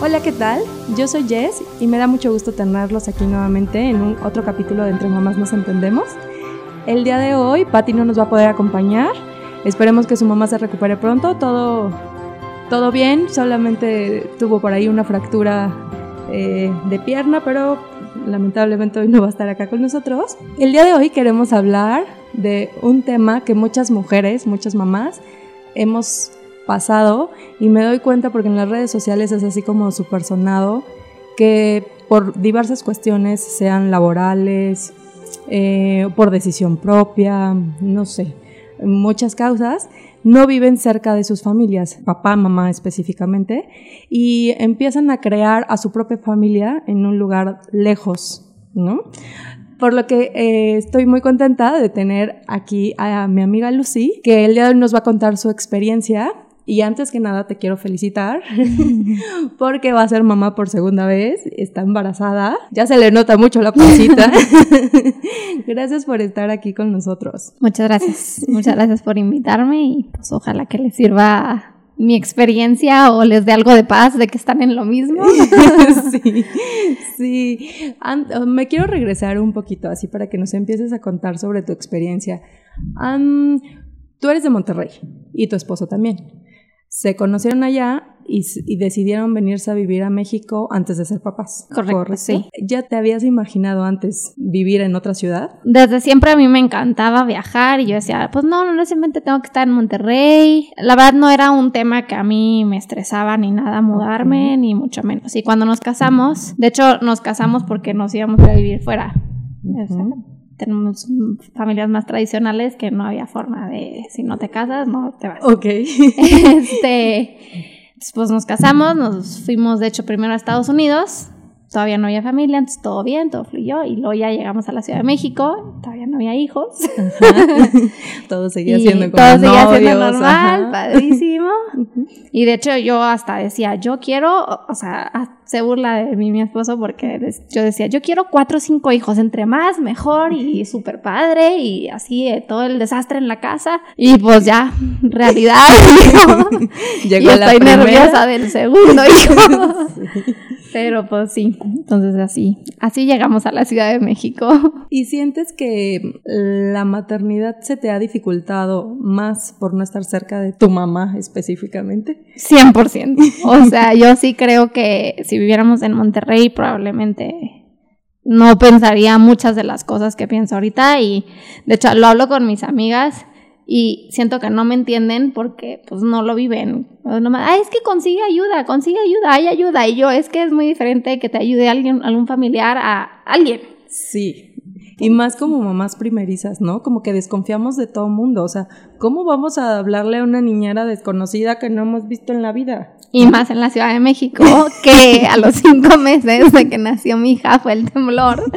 Hola, ¿qué tal? Yo soy Jess y me da mucho gusto tenerlos aquí nuevamente en un otro capítulo de Entre Mamás Nos Entendemos. El día de hoy, Patty no nos va a poder acompañar. Esperemos que su mamá se recupere pronto. Todo, todo bien, solamente tuvo por ahí una fractura eh, de pierna, pero lamentablemente hoy no va a estar acá con nosotros. El día de hoy queremos hablar de un tema que muchas mujeres, muchas mamás hemos pasado y me doy cuenta porque en las redes sociales es así como súper sonado que por diversas cuestiones, sean laborales, eh, por decisión propia, no sé, muchas causas, no viven cerca de sus familias, papá, mamá específicamente, y empiezan a crear a su propia familia en un lugar lejos, ¿no? Por lo que eh, estoy muy contenta de tener aquí a mi amiga Lucy, que el día de hoy nos va a contar su experiencia y antes que nada te quiero felicitar porque va a ser mamá por segunda vez, está embarazada, ya se le nota mucho la pancita. gracias por estar aquí con nosotros. Muchas gracias, muchas gracias por invitarme y pues ojalá que les sirva mi experiencia o les dé algo de paz de que están en lo mismo. sí, sí. me quiero regresar un poquito así para que nos empieces a contar sobre tu experiencia. tú eres de Monterrey y tu esposo también se conocieron allá y, decidieron venirse a vivir a México antes de ser papás. Correcto, sí. ¿Ya te habías imaginado antes vivir en otra ciudad? Desde siempre a mí me encantaba viajar y yo decía, pues no, no necesariamente tengo que estar en Monterrey. La verdad no era un tema que a mí me estresaba ni nada mudarme, ni mucho menos. Y cuando nos casamos, de hecho nos casamos porque nos íbamos a vivir fuera tenemos familias más tradicionales que no había forma de, si no te casas, no te vas. Ok. Este, pues nos casamos, nos fuimos de hecho primero a Estados Unidos, todavía no había familia, entonces todo bien, todo fluyó, y luego ya llegamos a la Ciudad de México, todavía no había hijos. todo seguía siendo como Todo seguía siendo normal, padrísimo. y de hecho yo hasta decía, yo quiero, o sea, se burla de mí mi esposo porque yo decía, yo quiero cuatro o cinco hijos, entre más, mejor y súper padre y así eh, todo el desastre en la casa. Y pues ya, realidad. Llegó y estoy nerviosa del segundo hijo. Pero pues sí, entonces así, así llegamos a la Ciudad de México. ¿Y sientes que la maternidad se te ha dificultado más por no estar cerca de tu mamá específicamente? 100%. O sea, yo sí creo que si viviéramos en Monterrey probablemente no pensaría muchas de las cosas que pienso ahorita y de hecho lo hablo con mis amigas y siento que no me entienden porque pues no lo viven. Ay, es que consigue ayuda, consigue ayuda, hay ayuda. Y yo, es que es muy diferente que te ayude alguien, algún familiar a alguien. Sí, y más como mamás primerizas, ¿no? Como que desconfiamos de todo mundo. O sea, ¿cómo vamos a hablarle a una niñera desconocida que no hemos visto en la vida? Y más en la Ciudad de México, que a los cinco meses de que nació mi hija fue el temblor.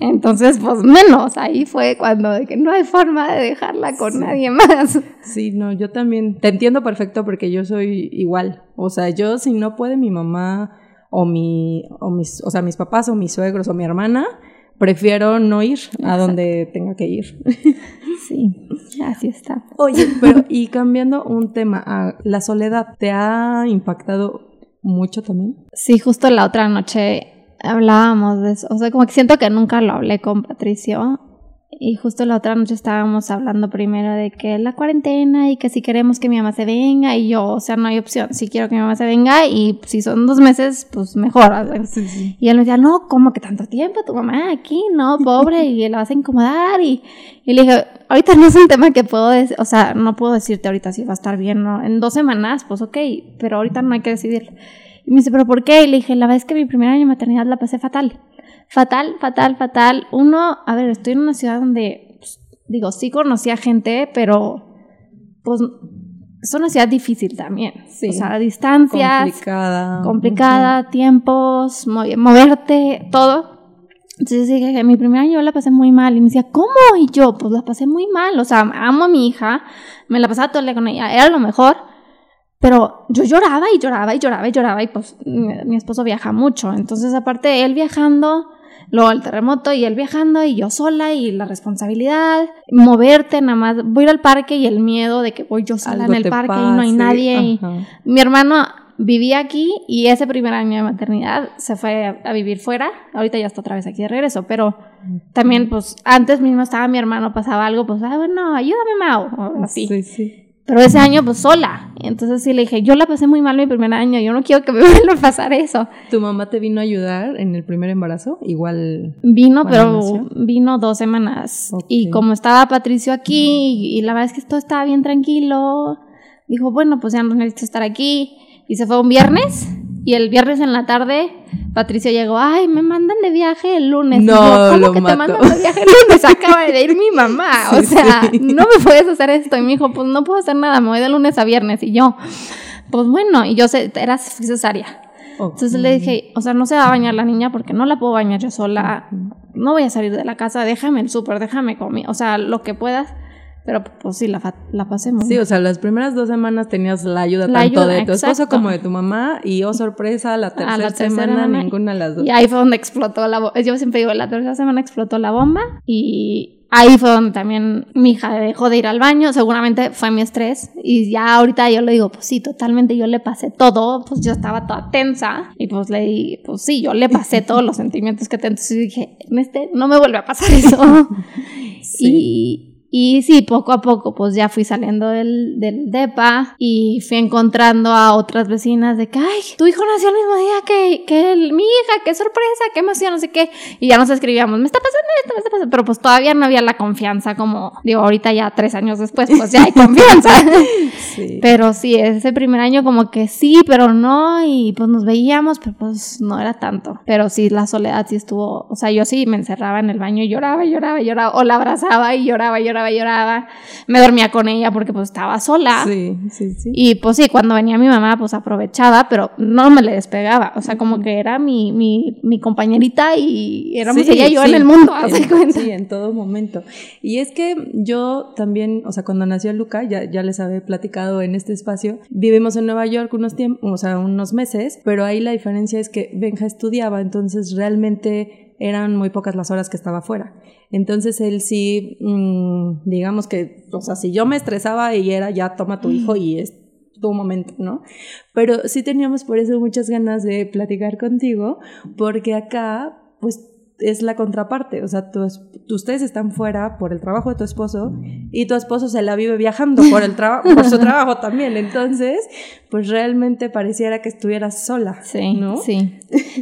Entonces, pues menos, ahí fue cuando de que no hay forma de dejarla con nadie más. Sí, no, yo también te entiendo perfecto porque yo soy igual. O sea, yo si no puede mi mamá o mi, o mis, o sea, mis papás o mis suegros o mi hermana, prefiero no ir a donde tenga que ir. Sí, así está. Oye, pero y cambiando un tema, ¿la soledad te ha impactado mucho también? Sí, justo la otra noche hablábamos de eso. O sea, como que siento que nunca lo hablé con Patricio y justo la otra noche estábamos hablando primero de que la cuarentena y que si queremos que mi mamá se venga y yo, o sea, no hay opción. Si quiero que mi mamá se venga y si son dos meses, pues mejor. Y él me decía, no, ¿cómo que tanto tiempo? Tu mamá aquí, no, pobre, y la vas a incomodar. Y, y, le dije, ahorita no es un tema que puedo decir, o sea, no puedo decirte ahorita si va a estar bien, ¿no? En dos semanas, pues ok, pero ahorita no hay que decidir. Y me dice, ¿pero por qué? Y le dije, la verdad es que mi primer año de maternidad la pasé fatal fatal, fatal, fatal. Uno, a ver, estoy en una ciudad donde, pues, digo, sí conocía gente, pero pues es una ciudad difícil también. Sí. O sea, distancias. Complicada. Complicada, tiempos, moverte, todo. Entonces dije que mi primer año la pasé muy mal y me decía, ¿cómo? Y yo, pues la pasé muy mal, o sea, amo a mi hija, me la pasaba todo el día con ella, era lo mejor, pero yo lloraba y lloraba y lloraba y lloraba y pues mi, mi esposo viaja mucho, entonces aparte él viajando, luego el terremoto y él viajando y yo sola y la responsabilidad, moverte nada más, voy a ir al parque y el miedo de que voy yo sola Algo en el parque y no hay nadie. y- mi hermano vivía aquí y ese primer año de maternidad se fue a, a vivir fuera. Ahorita ya está otra vez aquí de regreso, pero también, pues, antes mismo estaba mi hermano, pasaba algo, pues, ah, bueno, ayúdame, Mau, o así. Sí, sí. Pero ese año, pues, sola. Entonces sí le dije, yo la pasé muy mal mi primer año, yo no quiero que me vuelva a pasar eso. ¿Tu mamá te vino a ayudar en el primer embarazo? Igual. Vino, ¿Cuándo pero nació? vino dos semanas. Y como estaba Patricio aquí, y, y la verdad es que todo estaba bien tranquilo, dijo, bueno, pues ya no necesito estar aquí. Y se fue un viernes, y el viernes en la tarde, Patricio llegó, ay, me mandan de viaje el lunes. Y No, yo, ¿cómo lo que te mandan de viaje el lunes? Acaba de ir mi mamá. o sea, sí. no me puedes hacer esto. Y me dijo, pues no puedo hacer nada, me voy de lunes a viernes. Y yo, pues bueno, y yo sé, era cesárea. Entonces le dije, o sea, no se va a bañar la niña porque no la puedo bañar yo sola. No voy a salir de la casa, déjame el súper, déjame comer, o sea, lo que puedas. Pero pues sí, la, la pasé muy Sí, o sea, las primeras dos semanas tenías la ayuda La tanto ayuda, de tu esposo exacto. como de tu mamá y oh sorpresa, la tercera, la tercera semana semana, ninguna de las dos. Y ahí fue donde explotó la bomba. Yo siempre digo, la tercera semana explotó la bomba y ahí fue donde también mi hija dejó de ir al baño. Seguramente fue mi estrés y ya ahorita yo le digo, pues sí, totalmente yo le pasé todo. Pues yo estaba toda tensa y pues le di, pues sí, yo le pasé todos los sentimientos que tengo. Entonces dije, este, no me vuelve a pasar eso. Y, y sí, poco a poco, pues ya fui saliendo del, del DEPA y fui encontrando a otras vecinas de que, ay, tu hijo nació el mismo día que, que el- mi hija, qué sorpresa, qué emoción, no sé qué. Y ya nos escribíamos, me está pasando esto, me está pasando, pero pues todavía no había la confianza como, digo, ahorita ya tres años después, pues ya hay confianza. Sí. Pero sí, ese primer año como que sí, pero no, y pues nos veíamos, pero pues no era tanto. Pero sí, la soledad sí estuvo, o sea, yo sí me encerraba en el baño y lloraba, lloraba, lloraba, o la abrazaba y lloraba, y lloraba, lloraba. Me dormía con ella porque pues estaba sola. Sí, sí, sí. Y pues sí, cuando venía mi mamá, pues aprovechaba, pero no me le despegaba. O sea, como que era mi, mi, mi compañerita y éramos Sí, ella y yo sí. en el mundo, En-. Sí, en todo momento. Y es que yo también, o sea, cuando nació Luca, ya, ya les había platicado en este espacio, vivimos en Nueva York unos tiempos, o sea, unos meses, pero ahí la diferencia es que Benja estudiaba, entonces realmente eran muy pocas las horas que estaba fuera. Entonces él sí, mm, digamos que, o sea, si yo me estresaba y era ya toma tu hijo y es tu momento, ¿no? Pero sí teníamos por eso muchas ganas de platicar contigo, porque acá, pues es la contraparte, o sea, tu es- tú- ustedes están fuera por el trabajo de tu esposo y tu esposo se la vive viajando por el trabajo, por su trabajo también, entonces, pues realmente pareciera que estuvieras sola, Sí, ¿no? sí.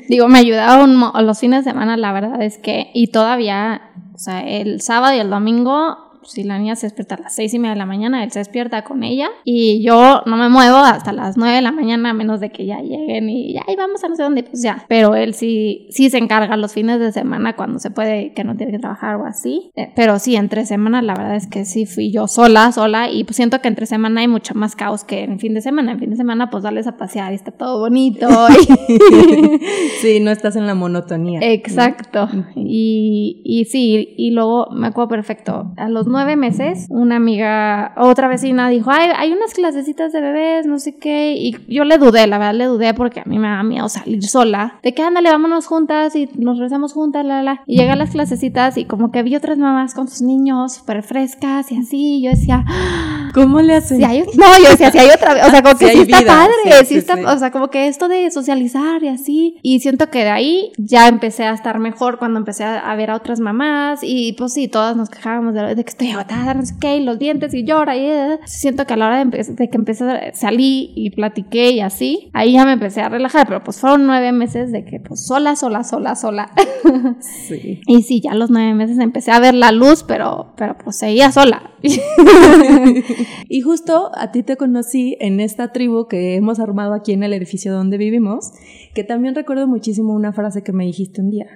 Digo, me ayudaba un los fines de semana, la verdad es que, y todavía, o sea, el sábado y el domingo, si la niña se despierta a las seis y media de la mañana, él se despierta con ella y yo no me muevo hasta las nueve de la mañana, a menos de que ya lleguen y ya, y vamos a no sé dónde, pues ya. Pero él sí, sí se encarga los fines de semana cuando se puede, que no tiene que trabajar o así. Eh, Pero sí, entre semana, la verdad es que sí fui yo sola, sola, y pues siento que entre semana hay mucho más caos que en fin de semana. En fin de semana, pues darles a pasear y está todo bonito. y- sí, no estás en la monotonía. Exacto. Y, y sí, y luego me acuerdo perfecto. A los nueve meses, una amiga, otra vecina dijo, ay, hay unas clasecitas de bebés, no sé qué. Y yo le dudé, la verdad le dudé porque a mí me da miedo salir sola. De que ándale, vámonos juntas y nos rezamos juntas, la, la. Y llegué a las clasecitas y como que vi otras mamás con sus niños súper frescas y así. Y yo decía, ¿Cómo le hacen? si hay, no, yo decía, si hay otra, o sea, como que Sí sí, está vida, padre, sí, sí, está, o sea, como que esto de socializar y así, y siento que de ahí ya empecé a estar mejor cuando empecé a, a ver a otras mamás, y pues sí, todas nos quejábamos de, de que estoy agotada, no sé qué, y los dientes, y llora, y eh. siento que a la hora de, de que empecé, a- salí y platiqué y así, ahí ya me empecé a relajar, pero pues fueron nueve meses de que pues sola, sola, sola, sola, Sí. y sí, ya a los nueve meses empecé a ver la luz, pero, pero pues seguía sola. Y justo a ti te conocí en esta tribu que hemos armado aquí en el edificio donde vivimos, que también recuerdo muchísimo una frase que me dijiste un día.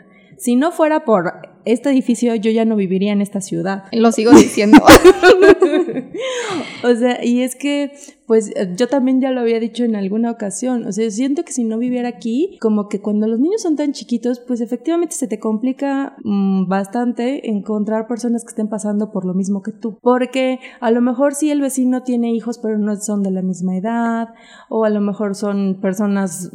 Si no fuera por este edificio, yo ya no viviría en esta ciudad. Lo sigo diciendo. o sea, y es que, pues yo también ya lo había dicho en alguna ocasión, o sea, siento que si no viviera aquí, como que cuando los niños son tan chiquitos, pues efectivamente se te complica mm, bastante encontrar personas que estén pasando por lo mismo que tú. Porque a lo mejor sí el vecino tiene hijos, pero no son de la misma edad, o a lo mejor son personas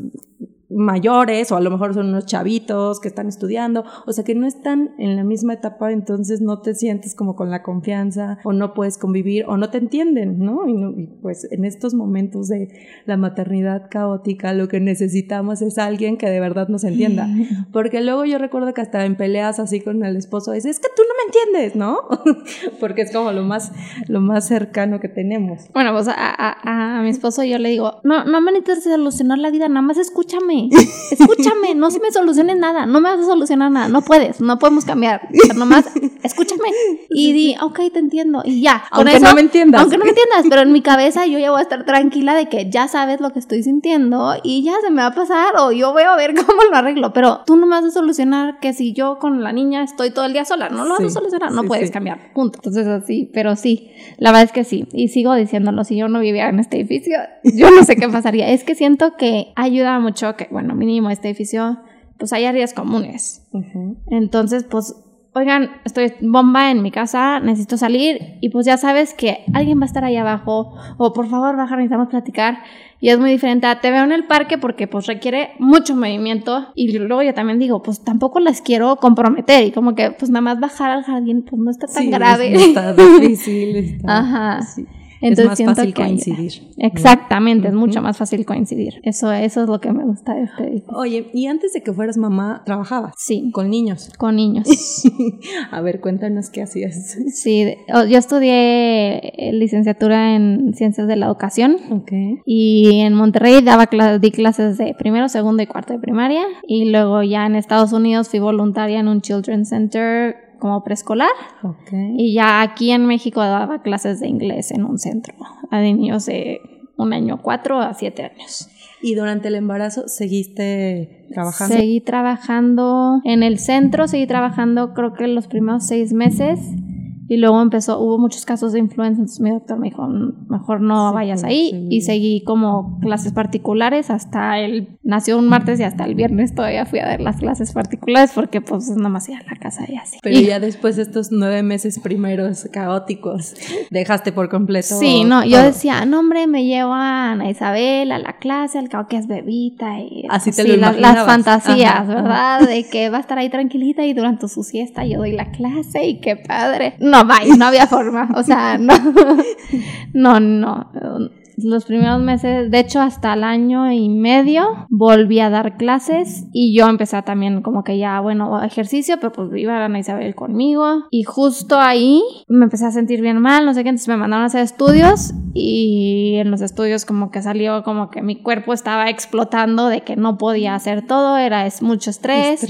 mayores o a lo mejor son unos chavitos que están estudiando, o sea que no están en la misma etapa, entonces no te sientes como con la confianza o no puedes convivir o no te entienden, ¿no? Y, pues en estos momentos de la maternidad caótica lo que necesitamos es alguien que de verdad nos entienda, porque luego yo recuerdo que hasta en peleas así con el esposo es, es que tú no me entiendes, ¿no? porque es como lo más, lo más cercano que tenemos. Bueno, pues a, a, a mi esposo yo le digo, no, no me necesitas solucionar la vida, nada más escúchame escúchame, no se me soluciones nada, no me vas a solucionar nada, no puedes, no podemos cambiar, nomás escúchame y di, ok, te entiendo y ya. aunque no me entiendas. Aunque no me entiendas, pero en mi cabeza yo ya voy a estar tranquila de que ya sabes lo que estoy sintiendo y ya se me va a pasar o yo voy a ver cómo lo arreglo, pero tú no me vas a solucionar que si yo con la niña estoy todo el día sola, no lo vas a solucionar, no puedes cambiar, punto. Entonces así, pero sí, la verdad es que sí, y sigo diciéndolo, si yo no viviera en este edificio, yo no sé qué pasaría, es que siento que ayuda mucho que bueno, mínimo este edificio, pues hay áreas comunes. Entonces, pues, oigan, estoy bomba en mi casa, necesito salir y pues ya sabes que alguien va a estar ahí abajo o por favor baja, necesitamos platicar. Y es muy diferente a te veo en el parque porque pues requiere mucho movimiento y luego yo también digo, pues tampoco las quiero comprometer y como que pues nada más bajar al jardín pues no está tan grave. está difícil. Ajá. Sí es más fácil coincidir. Exactamente, es mucho más fácil coincidir. Eso, eso es lo que me gusta de este Oye, y antes de que fueras mamá, ¿trabajabas? Sí. ¿Con niños? Con niños. A ver, cuéntanos qué hacías. Sí, yo estudié eh, licenciatura en Ciencias de la Educación. Ok. Y en Monterrey daba di clases de primero, segundo y cuarto de primaria. Y luego ya en Estados Unidos fui voluntaria en un Children's Center como preescolar. Y ya aquí en México daba clases de inglés en un centro a niños de un año, cuatro a siete años. ¿Y durante el embarazo seguiste trabajando? Seguí trabajando en el centro, seguí trabajando creo que los primeros seis meses y luego empezó, hubo muchos casos de influenza, entonces mi doctor me dijo, mejor no vayas ahí. Y seguí como clases particulares hasta el, nació un martes y hasta el viernes todavía fui a dar las clases particulares porque pues nomás iba a la casa y así. Pero ya después de estos nueve meses primeros caóticos, dejaste por completo. Sí, no, yo decía, no hombre, me llevo a Isabel a la clase, al cabo que es bebita y así te lo las, las fantasías, ¿verdad? De que va a estar ahí tranquilita y durante su siesta yo doy la clase y qué padre no, no había forma. O sea, no, no, no los primeros meses, de hecho hasta el año y medio, volví a dar clases y yo empecé también como que ya, bueno, ejercicio, pero pues iba Ana Isabel conmigo y justo ahí me empecé a sentir bien mal, no sé qué, entonces me mandaron a hacer estudios y en los estudios como que salió como que mi cuerpo estaba explotando de que no podía hacer todo, era es mucho estrés,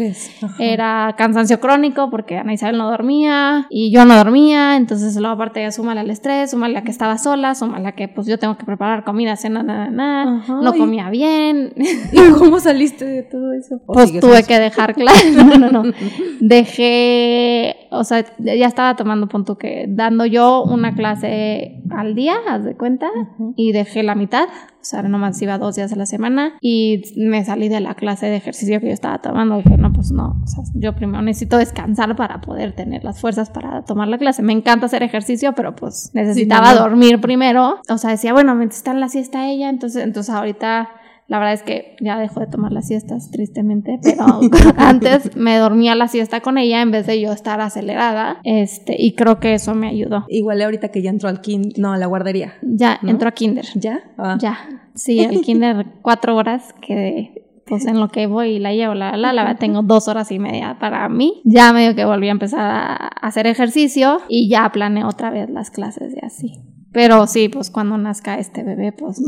era cansancio crónico porque Ana Isabel no dormía y yo no dormía, entonces luego aparte ya súmale al estrés, súmale a que estaba sola, súmale a que pues yo tengo que preparar comida, cena, nada, nada, no comía bien. ¿Y cómo saliste de todo eso? Pues tuve que dejar claro, no, no, no, dejé, o sea, ya estaba tomando punto que dando yo una clase al día, haz de cuenta, y dejé la mitad, o sea, nomás iba dos días a la semana y me salí de la clase de ejercicio que yo estaba tomando. Dije, no, pues no, o sea, yo primero necesito descansar para poder tener las fuerzas para tomar la clase. Me encanta hacer ejercicio, pero pues necesitaba dormir primero. O sea, decía, bueno, me está en la siesta ella, entonces, entonces ahorita la verdad es que ya dejó de tomar las siestas, tristemente, pero antes me dormía la siesta con ella en vez de yo estar acelerada, este, y creo que eso me ayudó. Igual ahorita que ya entró al kinder, no, a la guardería. Ya, entró a kinder. ¿Ya? Ah. Ya. Sí, al kinder cuatro horas que pues en lo que voy y la llevo, la, la, la, tengo dos horas y media para mí. Ya medio que volví a empezar a hacer ejercicio y ya planeo otra vez las clases y así. Pero sí, pues cuando nazca este bebé, pues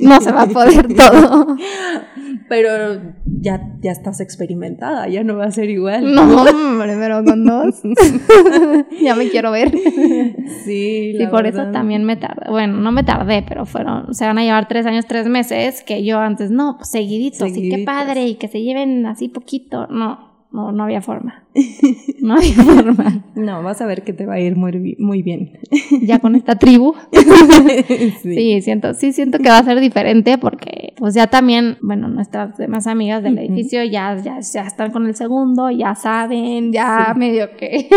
no, se va a poder todo. Pero ya, ya estás experimentada, ya no va a ser igual. No, hombre, pero con dos. ya me quiero ver. Sí, Y por eso también me tardé. Bueno, no me tardé, pero fueron, se van a llevar tres años, tres meses, que yo antes, no, pues seguiditos, y qué padre, y que se lleven así poquito. No, no, no había forma. No había forma. No, vas a ver que te va a ir muy, muy bien. Ya con esta tribu. sí. siento, sí siento que va a ser diferente porque pues ya también, bueno, nuestras demás amigas del edificio ya, ya, ya están con el segundo, ya saben, ya medio que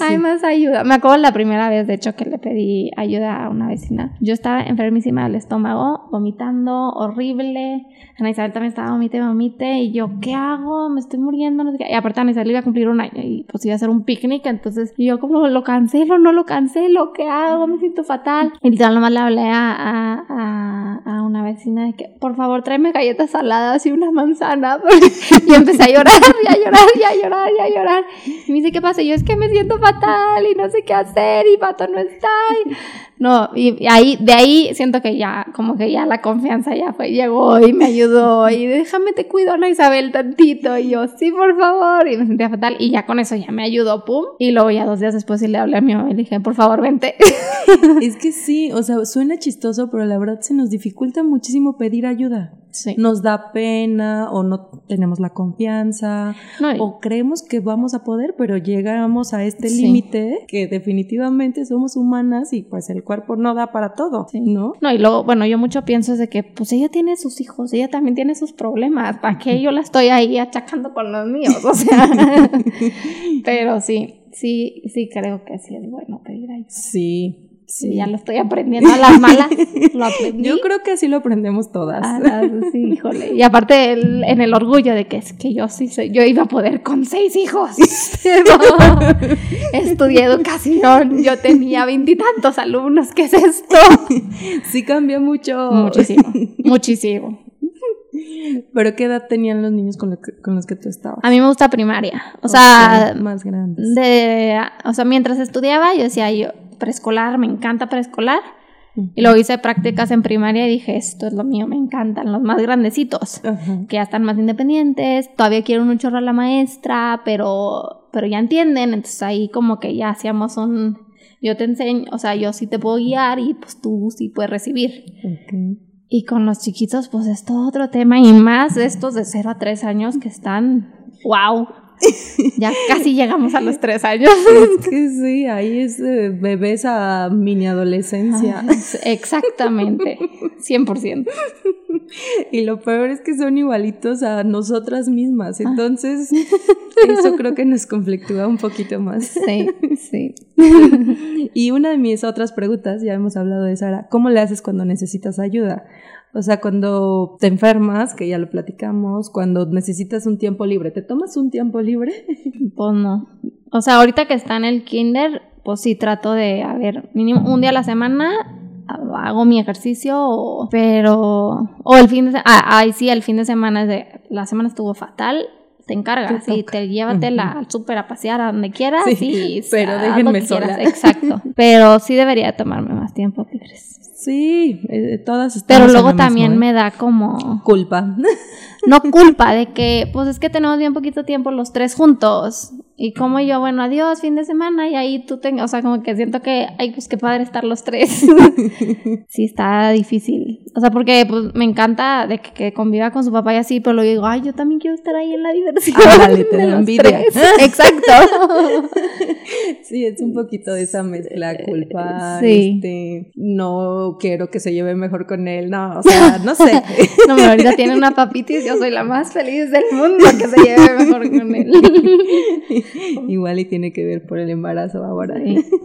hay más ayuda. Me acuerdo la primera vez, de hecho, que le pedí ayuda a una vecina. Yo estaba enfermísima del estómago, vomitando, horrible. Ana Isabel también estaba vomite, vomite. Y yo, ¿qué hago? Me estoy muriendo. No sé qué. Y aparte Ana Isabel iba a cumplir un año y pues iba a hacer un picnic. Entonces yo como, ¿lo cancelo? ¿No lo cancelo? ¿Qué hago? Me siento fatal. Y literal nomás le hablé a, a, a, una vecina de que, por favor, tráeme galletas saladas y una manzana. y empecé a llorar, y a llorar, y a llorar, y a llorar. Y me dice, ¿qué pasa? Y yo, es que me siento fatal y no sé qué hacer y Pato no está. no, y, ahí, de ahí siento que ya, como que ya la confianza ya fue, llegó y me ayudó y déjame te cuido Ana Isabel tantito. Y yo, sí, por favor. Y me sentía fatal. Y ya con eso ya me ayudó, pum. Y luego ya dos días después sí le hablé a mi mamá y le dije, por favor, vente. Es que sí, o sea, suena chistoso, pero la verdad se nos dificulta muchísimo pedir ayuda. Nos da pena o no tenemos la confianza o creemos que vamos a poder, pero llegamos a este límite que definitivamente somos humanas y pues el cuerpo no da para todo, ¿no? No, y luego, bueno, yo mucho pienso de que pues ella tiene sus hijos, ella también tiene sus problemas, ¿para qué yo la estoy ahí achacando con los míos? O sea, pero sí, sí, sí creo que sí es bueno pedir ayuda. Sí, Sí. Ya lo estoy aprendiendo a las malas. Lo aprendí. Yo creo que así lo aprendemos todas. Ah, sí, híjole. Y aparte en el orgullo de que es que yo sí soy, yo iba a poder con seis hijos. Estudié educación, yo tenía veintitantos alumnos. ¿Qué es esto? Sí cambia mucho. Muchísimo, muchísimo. ¿Pero qué edad tenían los niños con, los que tú estabas? A mí me gusta primaria. O sea, más grandes. De, o sea, mientras estudiaba, yo decía, yo, preescolar, me encanta preescolar. Y luego hice prácticas en primaria y dije, esto es lo mío, me encantan los más grandecitos, que ya están más independientes, todavía quiero un chorro a la maestra, pero, pero ya entienden, entonces ahí como que ya hacíamos un, yo te enseño, o sea, yo sí te puedo guiar y pues tú sí puedes recibir. Y con los chiquitos pues es todo otro tema y más estos de 0 a 3 años que están, wow, ya casi llegamos a los tres años. Es que sí, ahí es bebés a mini adolescencia. exactamente, 100%. Y lo peor es que son igualitos a nosotras mismas, ah. entonces eso creo que nos conflictúa un poquito más. Sí, sí. Y una de mis otras preguntas, ya hemos hablado de Sara, ¿cómo le haces cuando necesitas ayuda? O sea, cuando te enfermas, que ya lo platicamos, cuando necesitas un tiempo libre, ¿te tomas un tiempo libre? Pues no. O sea, ahorita que está en el kinder, pues sí trato de, a ver, mínimo un día a la semana hago mi ejercicio, pero, o el fin de semana, ah, ay, sí, el fin de semana, de, la semana estuvo fatal, te encargas y te llévatela al súper a pasear a donde quieras y pero déjenme sola. Exacto. Pero sí debería tomarme más tiempo, ¿qué crees? Sí, eh, todas Pero luego también ¿eh? me da como... Culpa. No culpa de que, pues es que tenemos bien poquito tiempo los tres juntos. Y como yo, bueno, adiós, fin de semana, y ahí tú tengas, o sea, como que siento que, ay, pues qué padre estar los tres. sí, está difícil. O sea, porque pues me encanta de que, conviva con su papá y así, pero luego digo, ay, yo también quiero estar ahí en la diversión. Ah, dale, te envidia. Exacto. sí, es un poquito de esa mezcla, culpa, sí. este, no quiero que se lleve mejor con él, no, o sea, no sé. no, pero ahorita tiene una papitis, yo soy la más feliz del mundo que se lleve mejor con él. Igual y tiene que ver por el embarazo ahora.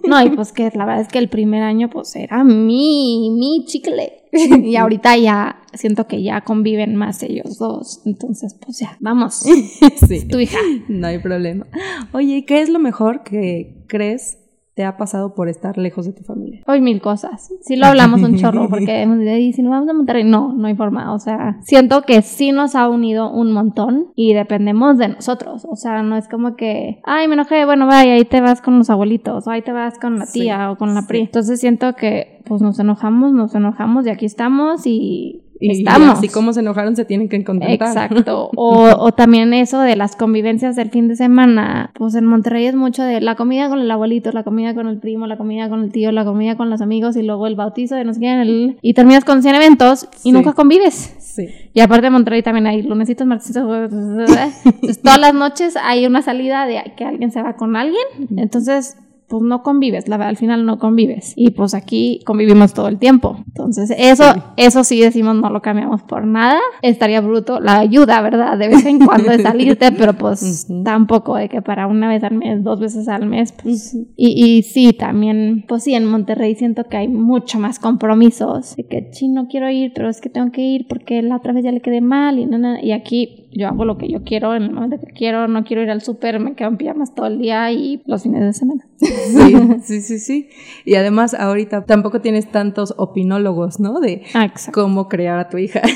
No, y pues que la verdad es que el primer año pues era mi, mi chicle. y ahorita ya siento que ya conviven más ellos dos. Entonces, pues ya, vamos. Sí. Tu hija. No hay problema. Oye, ¿qué es lo mejor que crees te ha pasado por estar lejos de tu familia? Hoy mil cosas. Sí lo hablamos un chorro porque hemos dicho, si nos vamos a Monterrey, no, no hay forma. O sea, siento que sí nos ha unido un montón y dependemos de nosotros. O sea, no es como que, ay, me enojé, bueno, vaya, ahí te vas con los abuelitos, o ahí te vas con la tía o con la pri. Entonces siento que pues nos enojamos, nos enojamos y aquí estamos y y estamos. así como se enojaron se tienen que contentar. Exacto. O, o también eso de las convivencias del fin de semana. Pues en Monterrey es mucho de la comida con el abuelito, la comida con el primo, la comida con el tío, la comida con los amigos y luego el bautizo de no sé quién. el- y terminas con 100 eventos y Sí. nunca convives. Sí. Y aparte de Monterrey también hay lunesitos, martesitos, jueves, entonces, todas las noches hay una salida de que alguien se va con alguien, entonces pues no convives, la verdad, al final no convives. Y pues aquí convivimos todo el tiempo. Entonces, eso, eso sí decimos no lo cambiamos por nada. Estaría bruto la ayuda, ¿verdad? De vez en cuando de salirte, pero pues tampoco de que para una vez al mes, dos veces al mes, pues y, y sí, también, pues sí, en Monterrey siento que hay mucho más compromisos. De que, sí, no quiero ir, pero es que tengo que ir porque la otra vez ya le quedé mal y nada. Y aquí yo hago lo que yo quiero en el momento que quiero. No quiero ir al súper, me quedo en pijamas todo el día y los fines de semana. Sí, sí, sí, sí. Y además ahorita tampoco tienes tantos opinólogos, ¿no? De Ah, exacto. cómo crear a tu hija.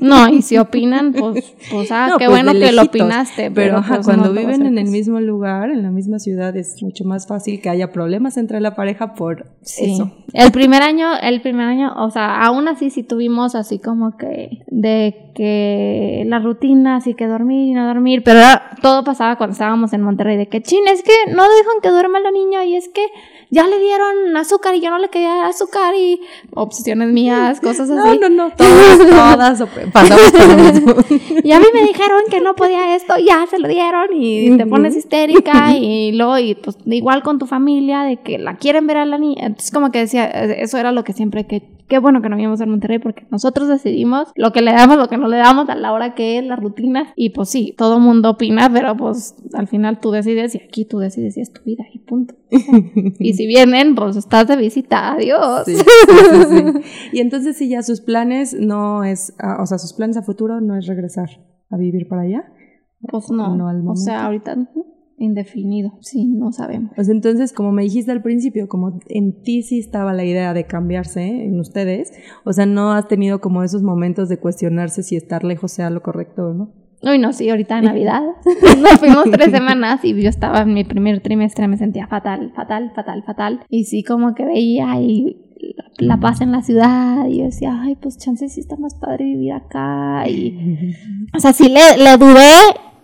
No, y si opinan, pues, pues ah, No, qué pues, bueno que lo opinaste. Pero, ajá, pues, cuando no viven en el mismo lugar, en la misma ciudad, es mucho más fácil que haya problemas entre la pareja por Sí. eso. El primer año, el primer año, o sea, aún así sí tuvimos así como que de que la rutina, así que dormir y no dormir, pero era- todo pasaba cuando estábamos en Monterrey, de que chin, es que no dejan que duerma la niña y es que ya le dieron azúcar y yo no le quería azúcar y obsesiones mías, cosas No, así. no, no, todas, todas op- pasamos por lo mismo. Y a mí me dijeron que no podía esto, ya se lo dieron y te pones histérica y luego y pues igual con tu familia de que la quieren ver a la niña. Entonces como que decía, eh, eso era lo que siempre que qué bueno que no vivimos en Monterrey porque nosotros decidimos lo que le damos, lo que no le damos a la hora que es la rutina y pues sí, todo mundo opina, pero pues al final tú decides y aquí tú decides y es tu vida y punto. Y si vienen, pues estás de visita, adiós. Sí, sí, sí, sí. Y entonces sí, ya sus planes no es, ah, o sea, sus planes a futuro no es regresar a vivir para allá. Pues no, No al o sea, ahorita indefinido, sí, no sabemos. Pues entonces, como me dijiste al principio, como en ti sí estaba la idea de cambiarse en ustedes, o sea, no has tenido como esos momentos de cuestionarse si estar lejos sea lo correcto o no. Uy, no, sí, ahorita en Navidad. Nos fuimos tres semanas y yo estaba en mi primer trimestre, me sentía fatal, fatal, fatal, fatal. Y sí, como que veía ahí la, la paz en la ciudad y yo decía, ay, pues chances sí está más padre vivir acá. Y, o sea, sí le, le dudé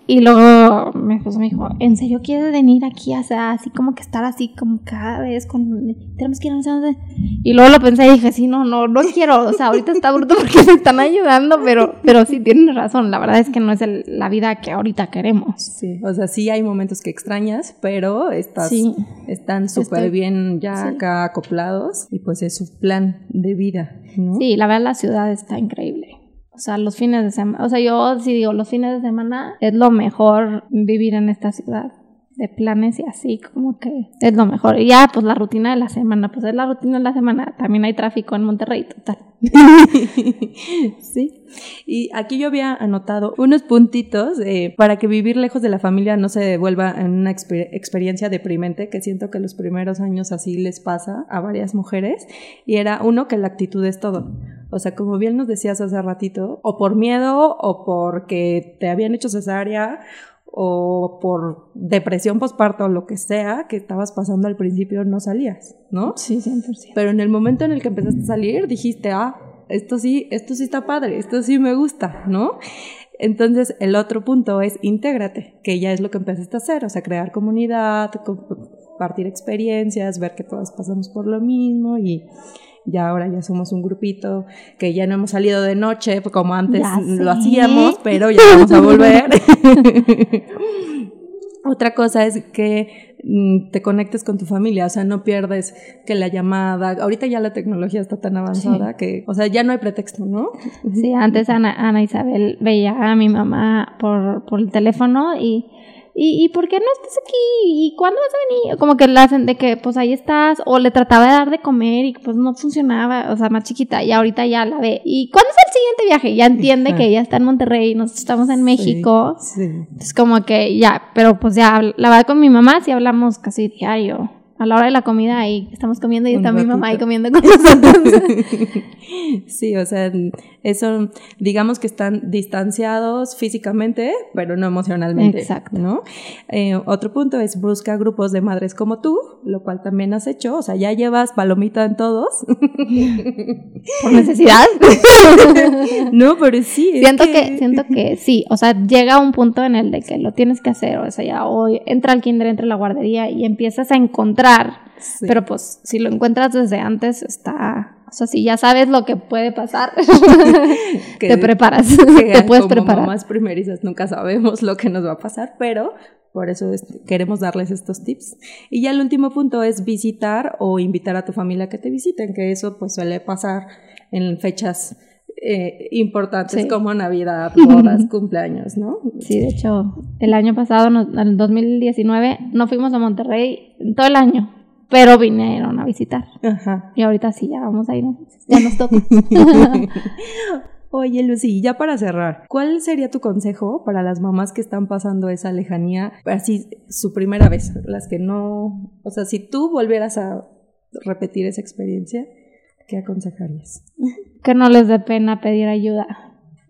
y luego mi esposo me dijo, ¿en serio quieres venir aquí? O sea, así como que estar así como cada vez con... Tenemos que ir a no sé dónde". Y luego lo pensé y dije, sí, no, no, no quiero. O sea, ahorita está bruto porque me están ayudando, pero, pero sí tienen razón. La verdad es que no es el- la vida que ahorita queremos. Sí, o sea, sí hay momentos que extrañas, pero estás, Sí. están súper bien ya sí. acá acoplados y pues es su plan de vida, ¿no? Sí, la verdad la ciudad está increíble. O sea, los fines de semana, o sea, yo sí digo, los fines de semana es lo mejor vivir en esta ciudad. De planes y así, como que es lo mejor. Y ya, pues la rutina de la semana, pues es la rutina de la semana. También hay tráfico en Monterrey, total. sí. Y aquí yo había anotado unos puntitos eh, para que vivir lejos de la familia no se vuelva en una exper- experiencia deprimente, que siento que los primeros años así les pasa a varias mujeres. Y era uno, que la actitud es todo. O sea, como bien nos decías hace ratito, o por miedo, o porque te habían hecho cesárea, o por depresión postparto, o lo que sea que estabas pasando al principio, no salías, ¿no? Sí, 100%. Pero en el momento en el que empezaste a salir, dijiste, ah, esto sí, esto sí está padre, esto sí me gusta, ¿no? Entonces, el otro punto es intégrate, que ya es lo que empezaste a hacer, o sea, crear comunidad, compartir experiencias, ver que todas pasamos por lo mismo y ya ahora ya somos un grupito que ya no hemos salido de noche como antes Ya lo sé. hacíamos, pero ya vamos a volver. Otra cosa es que mm, te conectes con tu familia, o sea, no pierdes que la llamada, ahorita ya la tecnología está tan avanzada que, o sea, ya no hay pretexto, ¿no? Sí, antes Ana, Ana Isabel veía a mi mamá por, por el teléfono y, y, ¿y por qué no estás aquí? ¿Y cuándo vas a venir? Como que la hacen de que, pues ahí estás, o le trataba de dar de comer y pues no funcionaba, o sea, más chiquita, y ahorita ya la ve. ¿Y cuándo es el siguiente viaje? Ya entiende que ella está en Monterrey, nosotros estamos en México. Sí. Es como que ya, pero pues ya, la verdad con mi mamá sí hablamos casi diario. A la hora de la comida ahí estamos comiendo y está mi mamá ahí comiendo con nosotros. Sí, o sea, eso, digamos que están distanciados físicamente, pero no emocionalmente. Exacto. ¿no? Eh, otro punto es busca grupos de madres como tú, lo cual también has hecho, o sea, ya llevas palomita en todos. Por necesidad. no, pero sí. siento que... siento que sí, o sea, llega un punto en el de que lo tienes que hacer, o sea, ya hoy entra al kinder, entra a la guardería y empiezas a encontrar, Sí. pero pues si lo encuentras desde antes está, o sea, si ya sabes lo que puede pasar, Que- te preparas, que te puedes como preparar. mamás primerizas nunca sabemos lo que nos va a pasar, pero por eso es- queremos darles estos tips. Y ya el último punto es visitar o invitar a tu familia a que te visiten, que eso pues suele pasar en fechas eh, importantes Sí. como Navidad, bodas, cumpleaños, ¿no? Sí, de hecho, el año pasado, en el 2019, no fuimos a Monterrey todo el año, pero vinieron a visitar. Ajá. Y ahorita sí, ya vamos a ir, ya nos toca. Oye, Lucy, ya para cerrar, ¿cuál sería tu consejo para las mamás que están pasando esa lejanía, así su primera vez, las que no, o sea, si tú volvieras a repetir esa experiencia, ¿qué aconsejarías? que no les dé pena pedir ayuda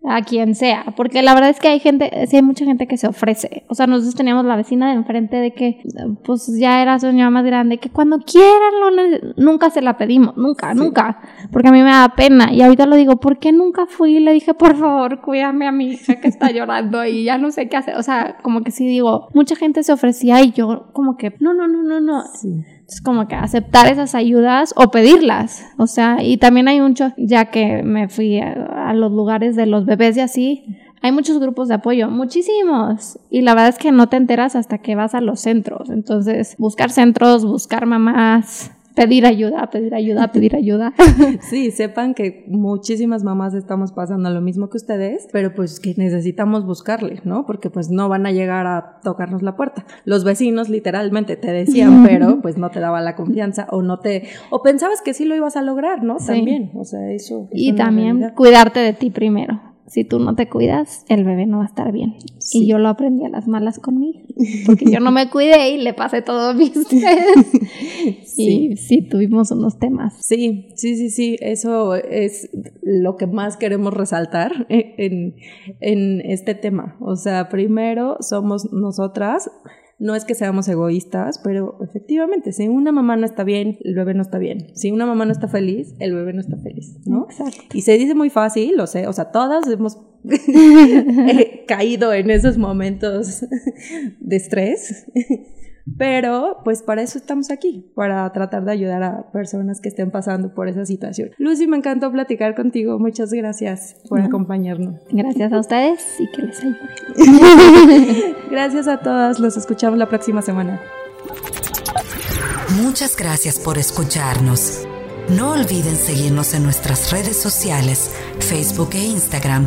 a quien sea, porque la verdad es que hay gente, sí hay mucha gente que se ofrece. O sea, nosotros teníamos la vecina de enfrente de que, pues ya era su señora más grande, que cuando quieran, lo nunca se la pedimos, nunca, Sí. nunca, porque a mí me da pena. Y ahorita lo digo, ¿por qué nunca fui y le dije, por favor, cuídame a mi hija que está llorando y ya no sé qué hacer? O sea, como que sí digo, mucha gente se ofrecía y yo como que, no, no, no, no, no. Sí. Es como que aceptar esas ayudas o pedirlas. O sea, y también hay mucho, ya que me fui a, a los lugares de los bebés y así, hay muchos grupos de apoyo, muchísimos. Y la verdad es que no te enteras hasta que vas a los centros. Entonces, buscar centros, buscar mamás, pedir ayuda, pedir ayuda, pedir ayuda. Sí, sepan que muchísimas mamás estamos pasando lo mismo que ustedes, pero pues que necesitamos buscarle, ¿no? Porque pues no van a llegar a tocarnos la puerta. Los vecinos literalmente te decían, pero pues no te daba la confianza o no te o pensabas que sí lo ibas a lograr, ¿no? Sí. También, o sea, eso. y eso también realidad. cuidarte de ti primero. Si tú no te cuidas, el bebé no va a estar bien. Sí. Y yo lo aprendí a las malas conmigo. Porque yo no me cuidé y le pasé todo a mi estrés. Sí. Y sí, tuvimos unos temas. Sí, sí, sí, sí, eso es lo que más queremos resaltar en, en este tema. O sea, primero somos nosotras, no es que seamos egoístas, pero efectivamente, si una mamá no está bien, el bebé no está bien. Si una mamá no está feliz, el bebé no está feliz, ¿no? Exacto. Y se dice muy fácil, lo sé, o sea, todas hemos caído en esos momentos de estrés. Pero, pues para eso estamos aquí, para tratar de ayudar a personas que estén pasando por esa situación. Lucy, me encantó platicar contigo. Muchas gracias por No. acompañarnos. Gracias a ustedes y que les ayude. Gracias a todas. Los escuchamos la próxima semana. Muchas gracias por escucharnos. No olviden seguirnos en nuestras redes sociales, Facebook e Instagram,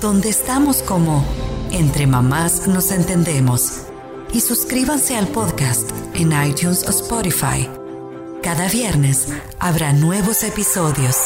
donde estamos como Entre Mamás Nos Entendemos. Y suscríbanse al podcast en iTunes o Spotify. Cada viernes habrá nuevos episodios.